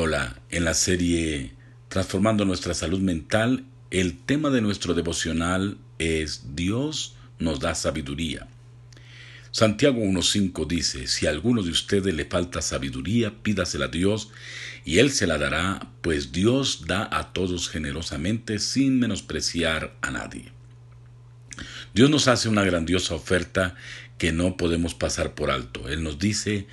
Hola, en la serie Transformando nuestra salud mental, el tema de nuestro devocional es Dios nos da sabiduría. Santiago 1.5 dice, si a alguno de ustedes le falta sabiduría, pídasela a Dios y Él se la dará, pues Dios da a todos generosamente sin menospreciar a nadie. Dios nos hace una grandiosa oferta que no podemos pasar por alto. Él nos dice,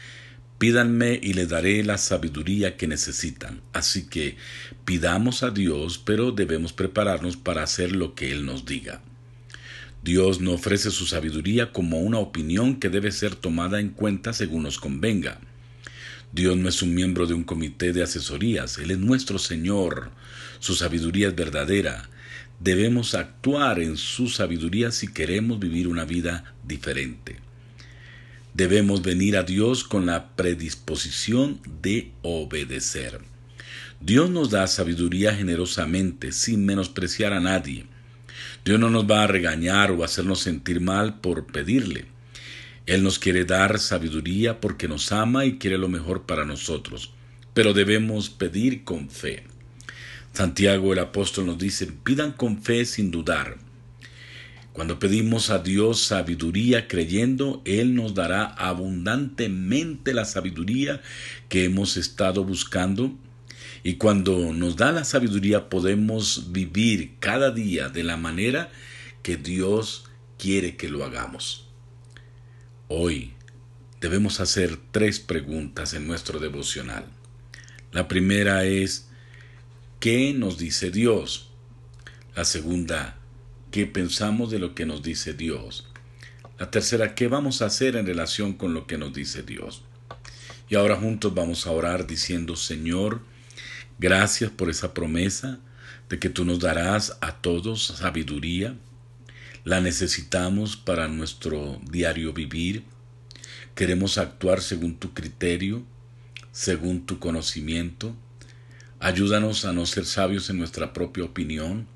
Pídanme y le daré la sabiduría que necesitan. Así que pidamos a Dios, pero debemos prepararnos para hacer lo que Él nos diga. Dios no ofrece su sabiduría como una opinión que debe ser tomada en cuenta según nos convenga. Dios no es un miembro de un comité de asesorías, Él es nuestro Señor. Su sabiduría es verdadera. Debemos actuar en su sabiduría si queremos vivir una vida diferente. Debemos venir a Dios con la predisposición de obedecer. Dios nos da sabiduría generosamente, sin menospreciar a nadie. Dios no nos va a regañar o hacernos sentir mal por pedirle. Él nos quiere dar sabiduría porque nos ama y quiere lo mejor para nosotros, pero debemos pedir con fe. Santiago el apóstol nos dice, pidan con fe sin dudar. Cuando pedimos a Dios sabiduría creyendo, Él nos dará abundantemente la sabiduría que hemos estado buscando. Y cuando nos da la sabiduría podemos vivir cada día de la manera que Dios quiere que lo hagamos. Hoy debemos hacer tres preguntas en nuestro devocional. La primera es, ¿qué nos dice Dios? La segunda, qué pensamos de lo que nos dice Dios. La tercera, qué vamos a hacer en relación con lo que nos dice Dios. Y ahora juntos vamos a orar diciendo, Señor, gracias por esa promesa de que tú nos darás a todos sabiduría. La necesitamos para nuestro diario vivir. Queremos actuar según tu criterio, según tu conocimiento. Ayúdanos a no ser sabios en nuestra propia opinión,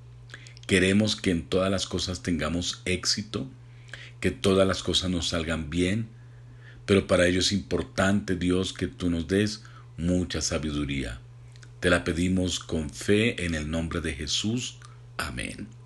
Queremos que en todas las cosas tengamos éxito, que todas las cosas nos salgan bien, pero para ello es importante, Dios, que tú nos des mucha sabiduría. Te la pedimos con fe en el nombre de Jesús. Amén.